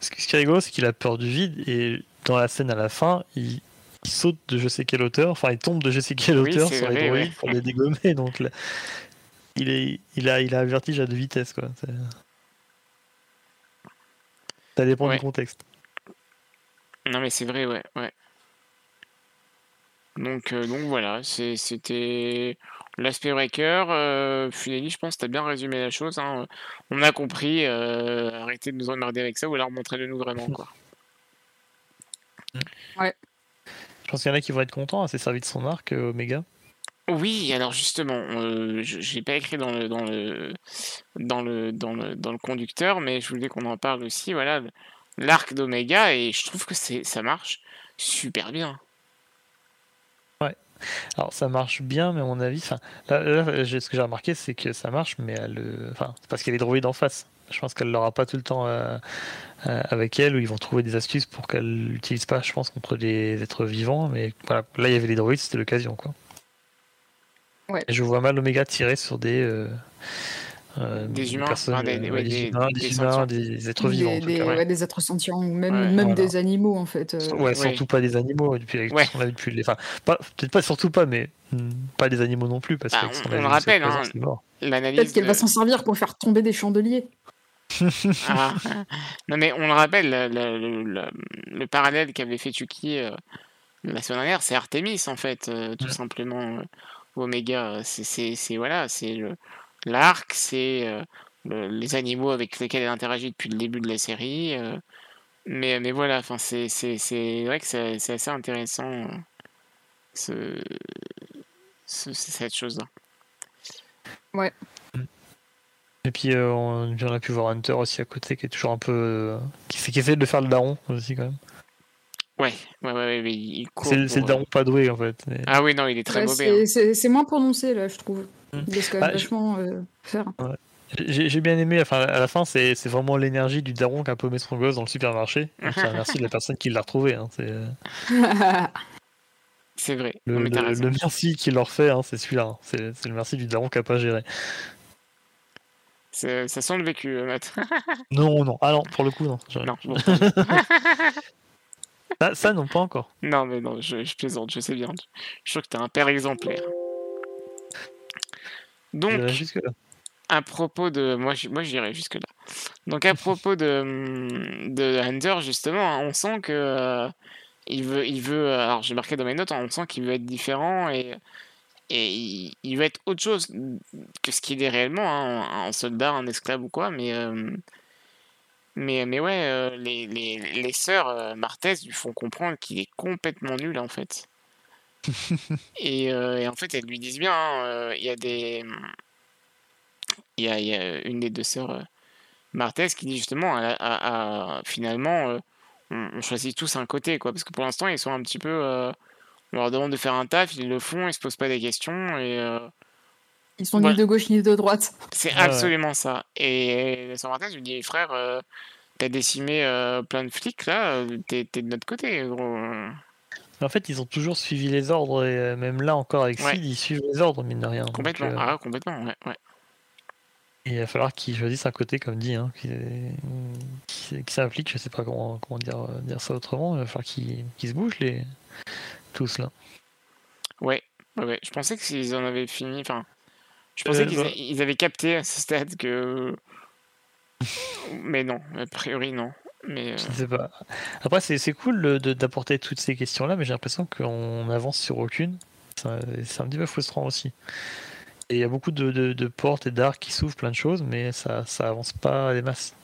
Ce qui est rigolo, c'est qu'il a peur du vide et dans la scène à la fin, il, il saute de je sais quelle hauteur, enfin il tombe de je sais quelle hauteur sur les droïdes ouais. pour les dégommer. Donc là, il, est, il, a, il a un vertige à deux vitesses. Quoi. Ça dépend Ouais. du contexte. Non, mais c'est vrai, ouais, ouais. Donc, euh, donc voilà, c'est- c'était l'aspect breaker. Euh, Funeli, je pense que tu as bien résumé la chose. hein. On a compris, euh, arrêtez de nous emmerder avec ça ou alors montrez-le-nous vraiment. Quoi. Je pense qu'il y en a qui vont être contents, assez servi de son arc, euh, Omega. Oui, alors justement, euh, je je l'ai pas écrit dans le, dans le, dans le, dans le, dans le conducteur, mais je voulais qu'on en parle aussi. Voilà, l'arc d'Omega, et je trouve que c'est, ça marche super bien. Alors ça marche bien, mais à mon avis, enfin, là, ce que j'ai remarqué, c'est que ça marche, mais elle, euh, enfin, c'est parce qu'il y a les droïdes en face. Je pense qu'elle l'aura pas tout le temps euh, euh, avec elle, ou ils vont trouver des astuces pour qu'elle l'utilise pas, je pense, contre des êtres vivants. Mais voilà, là il y avait les droïdes, c'était l'occasion, quoi. Ouais. Et je vois mal Omega tirer sur des euh, Des humains, enfin, des- des- ouais, des des- humains, des des, humains, sentients. des êtres vivants. en tout des- cas. ouais, des êtres sentients, même, Ouais, même voilà. des animaux en fait. euh. Ouais, surtout pas des animaux, depuis a vu depuis les. Enfin, pas- peut-être pas surtout pas, mais hmm, pas des animaux non plus, parce Bah, on- le rappelle, hein. c'est mort. L'analyse. Peut-être qu'elle va s'en servir pour faire tomber des chandeliers. Ah. Non, mais on le rappelle, le, le- le- le parallèle qu'avait fait Chucky euh, la semaine dernière, c'est Artemis en fait, euh, tout Ouais. simplement. euh, Omega, c'est, c'est, c'est- voilà, c'est le, l'arc, c'est euh, le- les animaux avec lesquels elle interagit depuis le début de la série. euh, mais, mais voilà, enfin, c'est, c'est, c'est vrai que c'est, c'est assez intéressant euh, ce, ce- cette chose-là. Et puis euh, on, on a pu voir Hunter aussi à côté, qui est toujours un peu. euh, qui, qui essaie de faire le daron aussi, quand même. Ouais, ouais, ouais, ouais, mais il court. C'est c'est le euh, daron pas doué, en fait. mais- Ah oui, non, il est très Ouais, mauvais. hein. c'est moins prononcé là, je trouve. Hmm. Il laisse quand même Bah, je- vachement euh, faire. J'ai bien aimé, enfin, à la fin, c'est vraiment l'énergie du daron qui a paumé son gosse dans le supermarché. Donc, c'est un merci de la personne qui l'a retrouvé. Hein, c'est euh, C'est vrai. le, mais merci qu'il leur fait, hein, c'est celui-là. hein. C'est le merci du daron qui a pas géré. Ça sent le vécu, euh, Matt. Non, non. Ah non, pour le coup, non. Je- non, bon. Ça, ça, non, pas encore. non, mais non, je, je plaisante, je sais bien. Je suis sûr que t'es un père exemplaire. Donc, à propos de. Moi, je- moi j'irai jusque-là. Donc, à propos de, hum, de Hunter, justement, hein, on sent que. euh, il veut. Il veut euh, alors, j'ai marqué dans mes notes, hein, on sent qu'il veut être différent et. Et il, il veut être autre chose que ce qu'il est réellement, hein, un, un soldat, un esclave ou quoi, mais. euh, mais, mais ouais, euh, les, les, les sœurs Martez lui font comprendre qu'il est complètement nul en fait. et, euh, et en fait, elles lui disent bien, hein, euh, il y a des. Il y a, il y a une des deux sœurs euh, Martez qui dit justement, à, à- à- finalement, euh, on, on choisit tous un côté, quoi. Parce que pour l'instant, ils sont un petit peu. euh, on leur demande de faire un taf, ils le font, ils se posent pas des questions, et euh, Ils sont Ouais. ni de gauche ni de droite. c'est ouais. absolument ça. Et Saint Martin lui dit, frère, euh, t'as décimé euh, plein de flics là, t'es t'es de notre côté, gros. En fait, ils ont toujours suivi les ordres, et euh, même là encore avec Ouais. Sid, ils suivent les ordres, mine de rien. Donc, Complètement, euh, ah, complètement, ouais, ouais. il va falloir qu'ils choisissent un côté, comme dit, hein, qui, qui, qui s'implique, je sais pas comment, comment dire, dire ça autrement, il va falloir qu'ils se bougent les... tous là. Ouais, ouais. Je pensais qu'ils en avaient fini. Enfin, je pensais Euh, qu'ils bah- avaient capté à ce stade que. Mais non, a priori non. Mais euh, Je ne sais pas. Après, c'est c'est cool d'apporter toutes ces questions-là, mais j'ai l'impression qu'on avance sur aucune. C'est un un petit peu frustrant aussi. Et il y a beaucoup de, de- de portes et d'arcs qui s'ouvrent, plein de choses, mais ça, ça avance pas des masses.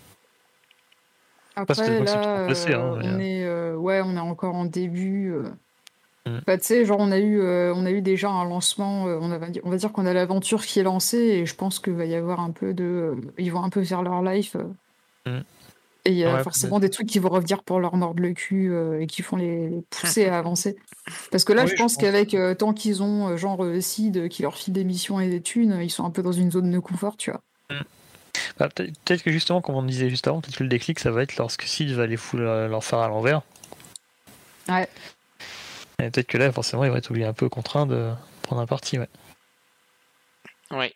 Parce que Après, là, hein, euh, mais, on est, euh, ouais, on est encore en début. euh. Mm. Bah, tu sais, genre, on a eu, euh, on a eu déjà un lancement. euh, on, a- on va dire qu'on a l'aventure qui est lancée, et je pense qu'il va y avoir un peu de. ils vont un peu faire leur life. euh. Mm. Et il y a Ouais, forcément des trucs qui vont revenir pour leur mordre le cul euh, et qui font les, les pousser à avancer. Parce que là, Oui, je je pense pense. qu'avec euh, tant qu'ils ont, euh, genre, Sid qui leur file des missions et des thunes, ils sont un peu dans une zone de confort, tu vois. Bah, peut- Peut-être que justement, comme on disait juste avant, peut-être que le déclic, ça va être lorsque Sid va les foutre leur faire à l'envers. Ouais. Et peut-être que là, forcément, il va être obligé un peu contraint de prendre un parti. Ouais. ouais.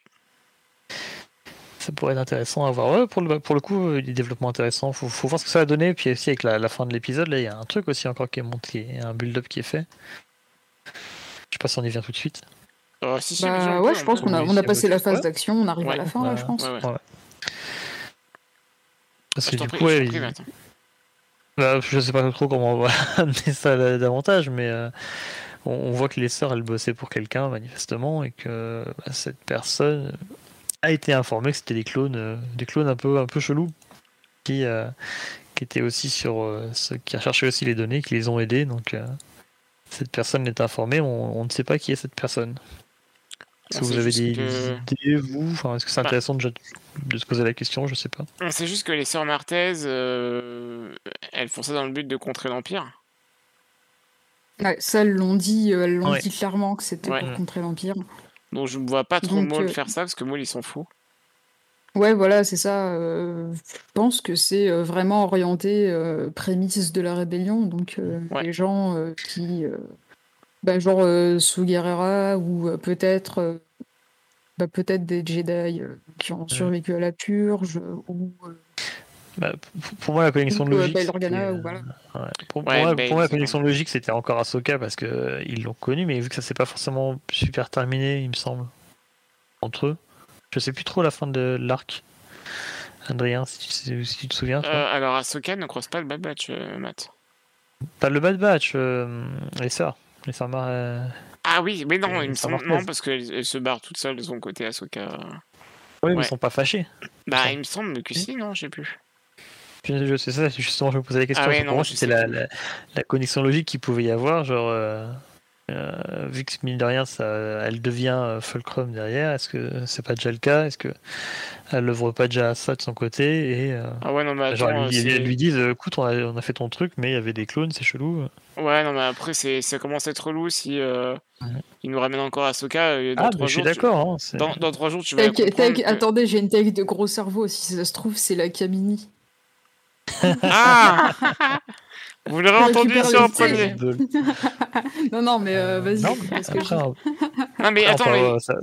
Ça pourrait être intéressant à voir. Ouais, pour, le, pour le coup, euh, des développements intéressants. Faut, faut voir ce que ça va donner. Puis aussi, avec la, la fin de l'épisode, là, il y a un truc aussi encore qui est monté, il y a un build-up qui est fait. Je sais pas si on y vient tout de suite. Euh, si, si, Bah, ouais, je pense qu'on a, on a passé la phase ouais. d'action, on arrive à la fin, là, je pense. Ouais, ouais. Parce Je que du prie, coup, je prie, bah, je sais pas trop comment on va amener ça là, davantage, mais euh, on, on voit que les sœurs, elles bossaient pour quelqu'un, manifestement, et que bah, cette personne a été informée que c'était des clones, euh, des clones un peu, un peu chelous, qui, euh, qui étaient aussi sur euh, ceux qui recherchaient aussi les données, qui les ont aidés. Donc, euh, cette personne est informée, on, on ne sait pas qui est cette personne. Est-ce que vous sait avez juste des, que- des idées, vous? Enfin, Est-ce que c'est Bah. intéressant de, de se poser la question? Je sais pas. On sait juste que les sœurs Martez, euh, elles font ça dans le but de contrer l'Empire. Ouais, ça, elles l'ont dit, elles l'ont Ouais. dit clairement que c'était Ouais. pour contrer l'Empire. Donc je ne vois pas trop Donc, Maul euh, faire ça parce que Maul il s'en fout. Ouais, voilà, c'est ça. euh, je pense que c'est euh, vraiment orienté euh, prémisse de la rébellion. Donc, euh, Ouais. les gens euh, qui. euh, bah, genre euh, Sugarera ou euh, peut-être. euh, bah, peut-être des Jedi euh, qui ont survécu à la purge ou, euh, Bah, pour- moi, la connexion euh, logique. Bail Organa, c'était, ou voilà. euh, ouais. Pour, pour Ouais, moi, Bail, pour moi, la connexion de logique, c'était encore Ahsoka parce que euh, ils l'ont connu, mais vu que ça s'est pas forcément super terminé, il me semble, entre eux. Je sais plus trop la fin de l'arc. Adrien, si tu, sais- si tu te souviens, toi. Euh, alors Ahsoka ne croise pas le Bad Batch, euh, Matt. Pas le Bad Batch, euh, les sœurs. Les sœurs Mar- euh, Ah oui, mais non, il me semble non parce qu'elle elle se barre toute seule de son côté Ahsoka. Oui, mais Ouais. ils sont pas fâchés. Bah il me semble que si, non, je sais plus. Je, sais ça, justement, je me posais la question. Ah ouais, c'est non, c'était la, la, la connexion logique qu'il pouvait y avoir. Genre, euh, euh, vu que mine de rien, ça, elle devient euh, Fulcrum derrière, est-ce que c'est pas déjà le cas? Est-ce que elle l'ouvre pas déjà à ça de son côté? Et euh, Ah ouais, non, mais genre, attends, elle lui, c'est- elle lui disent euh, écoute, on a, on a fait ton truc, mais il y avait des clones, c'est chelou. Ouais, non, mais après, c'est, ça commence à être relou si euh, Ouais. il nous ramène encore Ahsoka. euh, dans Ah, mais je suis tu- d'accord. hein, c'est- Dans, dans trois jours, tu vas que- Attendez, j'ai une tech de gros cerveau. Si ça se trouve, c'est la Camini. Ah Vous l'aurez entendu les le premier. de- Non, non, mais euh, vas-y. Non, parce que après, je- hein, Non, mais attends, enfin, mais euh, ça-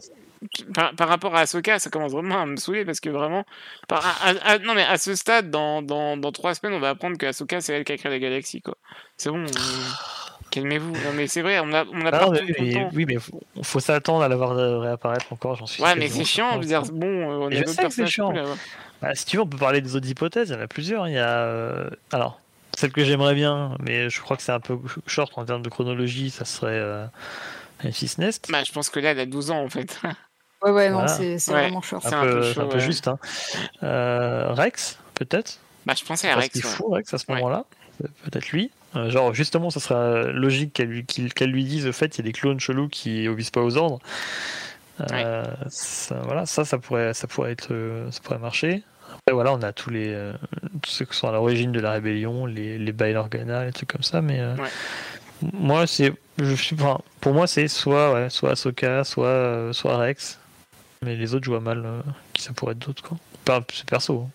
par, par rapport à Ahsoka, ça commence vraiment à me saouler parce que vraiment. par- à- à- à- non, mais à ce stade, dans, dans, dans trois semaines, on va apprendre que Ahsoka, c'est elle qui a créé la galaxie, quoi. C'est bon. euh, Calmez-vous. Non, mais c'est vrai, on a, on a Ah pas non, mais, mais- oui, mais faut, faut s'attendre à la voir euh, réapparaître encore, j'en suis Ouais, mais c'est chiant. Veux dire, bon, euh, on Et a je d'autres sais que c'est personnages chiant. cool. Bah, si tu veux, on peut parler des autres hypothèses. Il y en a plusieurs. Il y a. euh, Alors, celle que j'aimerais bien, mais je crois que c'est un peu short en termes de chronologie, ça serait euh, Memphis Nest. Bah, je pense que là, elle a 12 ans, en fait. Ouais, ouais, non, Voilà. c'est c'est Ouais. vraiment short. c'est un, un peu, peu c'est un chaud, peu ouais. juste. Hein. Euh, Rex, peut-être? bah, je pensais à Rex. ouais. faut Rex à ce Ouais. moment-là. C'est Peut-être lui. Euh, genre, justement, ça serait logique qu'elle lui, qu'il- qu'elle lui dise au fait, il y a des clones chelous qui obéissent pas aux ordres. Euh, ça, voilà, ça, ça pourrait, ça pourrait être, euh, ça pourrait marcher. Après, voilà, on a tous les, euh, tous ceux qui sont à l'origine de la rébellion, les, les Bail Organa, les trucs comme ça. Mais euh, Ouais. moi, c'est, je suis, enfin, pour moi, c'est soit, ouais, soit Ahsoka, soit, euh, soit Rex. Mais les autres, je vois mal euh, qui ça pourrait être d'autres, quoi. Enfin, c'est perso. hein.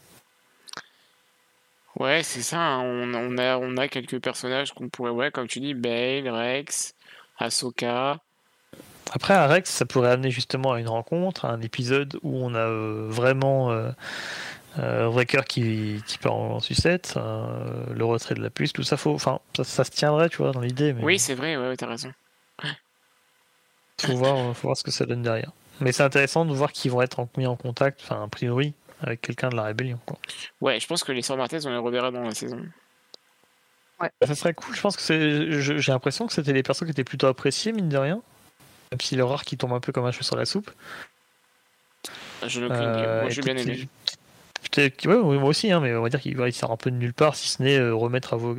Ouais, c'est ça. hein, On, on a, on a quelques personnages qu'on pourrait, ouais, comme tu dis, Bale, Rex, Ahsoka. Après, un Rex, ça pourrait amener justement à une rencontre, à un épisode où on a euh, vraiment euh, euh, qui, qui part en sucette, euh, le retrait de la puce, tout ça, faut, enfin, ça, ça se tiendrait, tu vois, dans l'idée. Mais Oui, c'est vrai, ouais, ouais, t'as raison. faut voir, faut voir ce que ça donne derrière. Mais c'est intéressant de voir qu'ils vont être en- mis en contact, enfin, a priori, avec quelqu'un de la rébellion. Quoi. Ouais, je pense que les Sœurs Martez, on les reverra dans la saison. Ça serait cool, je pense que c'est. je- J'ai l'impression que c'était des personnes qui étaient plutôt appréciées, mine de rien. Même s'il est rare qu'ils tombent un peu comme un cheveu sur la soupe. Je le crains. Euh, Moi, j'ai bien aimé. ouais, oui, moi aussi, hein, mais on va dire qu'il ouais, sort un peu de nulle part, si ce n'est euh, remettre Avo-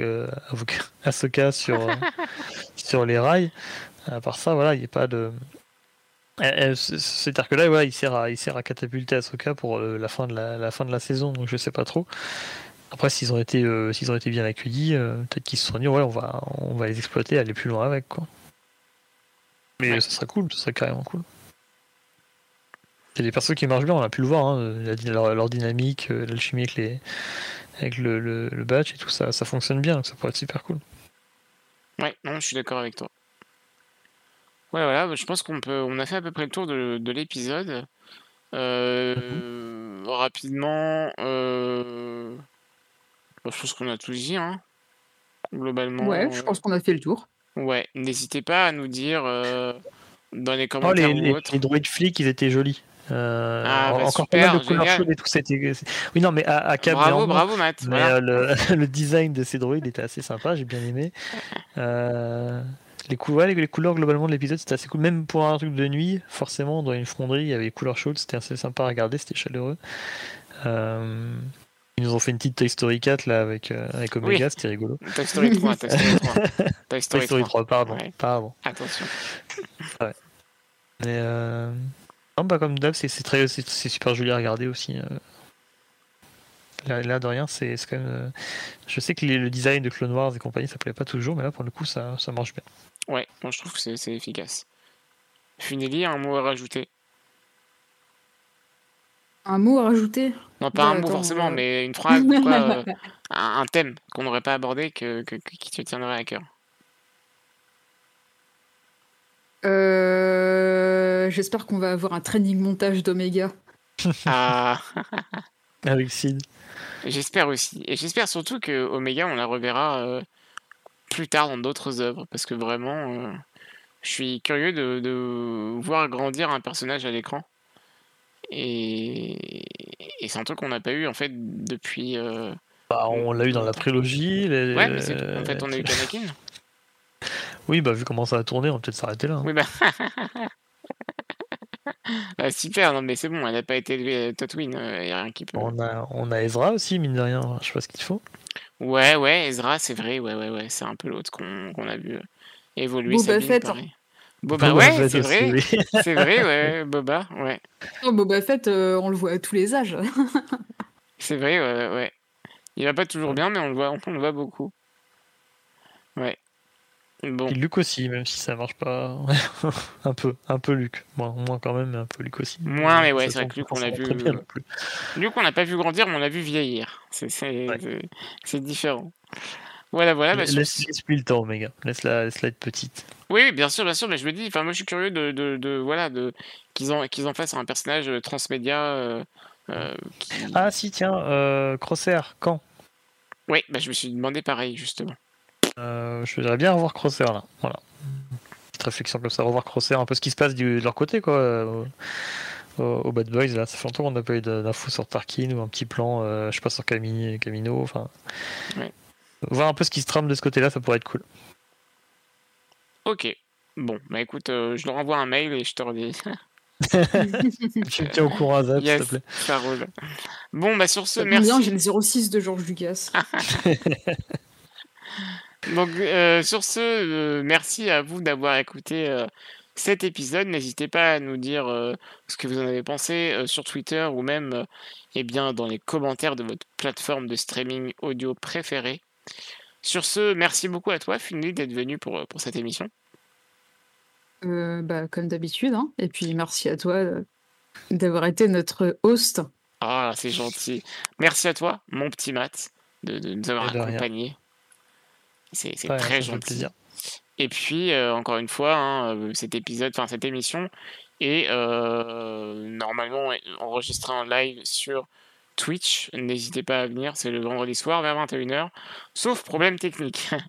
Avoca- Ahsoka sur, euh, sur les rails. À part ça, voilà, il n'y a pas de. Euh, euh, c- Cet arc-là, voilà, il, sert à, il sert à catapulter Ahsoka pour euh, la, fin de la, la fin de la saison, donc je sais pas trop. Après, s'ils ont été, euh, s'ils ont été bien accueillis, euh, peut-être qu'ils se sont dit, ouais, on va, on va les exploiter, aller plus loin avec, quoi. Mais Ouais. euh, ça serait cool, ça serait carrément cool. C'est des persos qui marchent bien, on a pu le voir, hein, leur, leur dynamique, euh, l'alchimie avec, les, avec le, le, le batch et tout ça, ça fonctionne bien, donc ça pourrait être super cool. Ouais, non, je suis d'accord avec toi. Ouais, voilà, je pense qu'on peut, on a fait à peu près le tour de, de l'épisode. Euh, Rapidement, euh, bah, je pense qu'on a tout dit, hein, globalement. Ouais, je pense qu'on a fait le tour. Ouais, n'hésitez pas à nous dire euh, dans les Oh, commentaires les, ou les, autres. les droïdes flics, ils étaient jolis. Euh, Ah, bah, encore super, pas mal de couleurs chaudes et tout. C'était... Oui, non, mais à, à Cap, Bravo, bravo, Matt. Mais voilà. euh, le, le design de ces droïdes était assez sympa, j'ai bien aimé. Euh, les, cou- ouais, les, les couleurs globalement de l'épisode c'était assez cool. Même pour un truc de nuit, forcément, dans une fonderie, il y avait des couleurs chaudes, c'était assez sympa à regarder, c'était chaleureux. Euh, ils nous ont fait une petite Toy Story 4 là avec, euh, avec Omega, c'était rigolo. Toy Story 3, Toy Story 3. Toy Toy Story Story 3. 3, pardon. Ouais. pardon. Attention. Mais euh, non, bah, comme d'hab, c'est, très, c'est, super joli à regarder aussi. euh. Là, là, de rien, c'est, quand même. Je sais que les- le design de Clone Wars et compagnie, ça plaît pas toujours, mais là, pour le coup, ça, ça marche bien. Ouais, moi je trouve que c'est efficace. Funeli, un mot à rajouter? Un mot à rajouter? Non, pas un mot forcément, euh. mais une phrase, quoi, euh, un, un thème qu'on n'aurait pas abordé que, que- qui te tiendrait à cœur. Euh, J'espère qu'on va avoir un training montage d'Oméga. Ah, Avec Sid. j'espère aussi. Et j'espère surtout que Omega, on la reverra euh, plus tard dans d'autres œuvres, parce que vraiment, euh, je suis curieux de, de voir grandir un personnage à l'écran. Et, et c'est un truc qu'on n'a pas eu en fait depuis. euh, Bah, on l'a eu dans la prélogie. les- Ouais, mais c'est tout. En fait, on a eu Kanakin. Oui, bah, vu comment ça a tourné, on va peut-être s'arrêter là. hein. Oui, bah. Ah, super, non mais c'est bon, elle n'a pas été élevée à Tatooine, il n'y a rien qui peut. On, a, on a Ezra aussi, mine de rien. Je sais pas ce qu'il faut. Ouais, ouais, Ezra, c'est vrai, ouais, ouais, ouais, c'est un peu l'autre qu'on qu'on a vu euh, évoluer. Boba Sabine, Fett. pareil. Boba, Boba ouais, Fett c'est vrai, c'est vrai, ouais, Boba, ouais. Oh, Boba Fett, euh, on le voit à tous les âges. C'est vrai, ouais, ouais. Il va pas toujours bien, mais on le voit, on le voit beaucoup. Ouais. Bon, Et Luke aussi, même si ça marche pas. un peu, un peu Luke. Moins, moins quand même, mais un peu Luke aussi. Moins, mais ouais, c'est vrai que pas on l'a vu, bien euh. Luke, on n'a pas vu grandir, mais on l'a vu vieillir. C'est Ouais. différent. Voilà, voilà. Bah, sur Laisse, laisse-lui le temps, Omega. Laisse-la, laisse-la être petite. Oui, oui, bien sûr, bien sûr, mais je me dis, enfin, moi je suis curieux de, de, de- voilà, de qu'ils en qu'ils en fassent un personnage euh, transmédia. euh, euh, qui... Ah si, tiens, euh, quand? Oui, bah, je me suis demandé pareil justement. Euh, Je voudrais bien revoir Crosshair là. Voilà. Petite réflexion comme ça, revoir Crosshair, un peu ce qui se passe du- de leur côté quoi. euh, Au, au Bad Boys là, ça fait longtemps qu'on n'a pas eu d'infos sur Tarkin ou un petit plan, euh, je sais pas sur Camino, enfin. Ouais. Voir un peu ce qui se trame de ce côté-là, ça pourrait être cool. Ok. Bon, bah écoute, euh, je leur envoie un mail et je te redis. tu me tiens au courant Zap, s'il yes, te plaît. ça roule. Bon, bah sur ce, merci. j'ai le 06 de Georges Lucas. Donc, euh, sur ce, euh, merci à vous d'avoir écouté euh, cet épisode. N'hésitez pas à nous dire euh, ce que vous en avez pensé euh, sur Twitter ou même euh, eh bien, dans les commentaires de votre plateforme de streaming audio préférée. Sur ce, merci beaucoup à toi, Funny, d'être venu pour, pour cette émission. Euh, bah, comme d'habitude. hein. Et puis merci à toi d'avoir été notre host. Ah, c'est gentil. Merci à toi, mon petit Matt, de, de nous avoir accompagnés. C'est Ouais, très gentil. plaisir. Et puis, euh, encore une fois, hein, euh, cet épisode, enfin cette émission est euh, normalement enregistrée en live sur Twitch. N'hésitez pas à venir, c'est le vendredi soir vers 21h, sauf problème technique.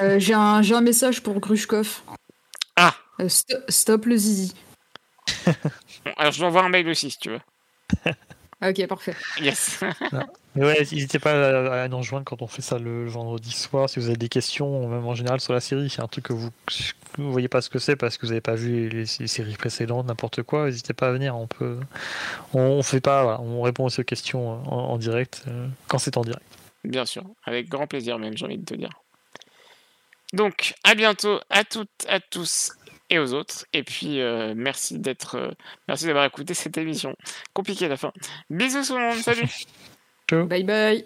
Euh, j'ai un, message pour Grushkov. Ah Euh, sto- stop le zizi. Bon, alors je dois envoyer un mail aussi si tu veux. Ah, ok, parfait. Yes. Mais ouais, n'hésitez pas à, à nous rejoindre quand on fait ça le, le vendredi soir. Si vous avez des questions, même en général sur la série, c'est un truc que vous ne voyez pas ce que c'est parce que vous n'avez pas vu les, les séries précédentes, n'importe quoi, n'hésitez pas à venir. On peut, on, on fait pas, voilà, on répond aussi aux questions en, en direct euh, quand c'est en direct. Bien sûr, avec grand plaisir même, j'ai envie de te dire. Donc, à bientôt à toutes, à tous et aux autres. Et puis, euh, merci d'être, euh, merci d'avoir écouté cette émission. Compliqué à la fin. Bisous tout le monde, salut Bye bye.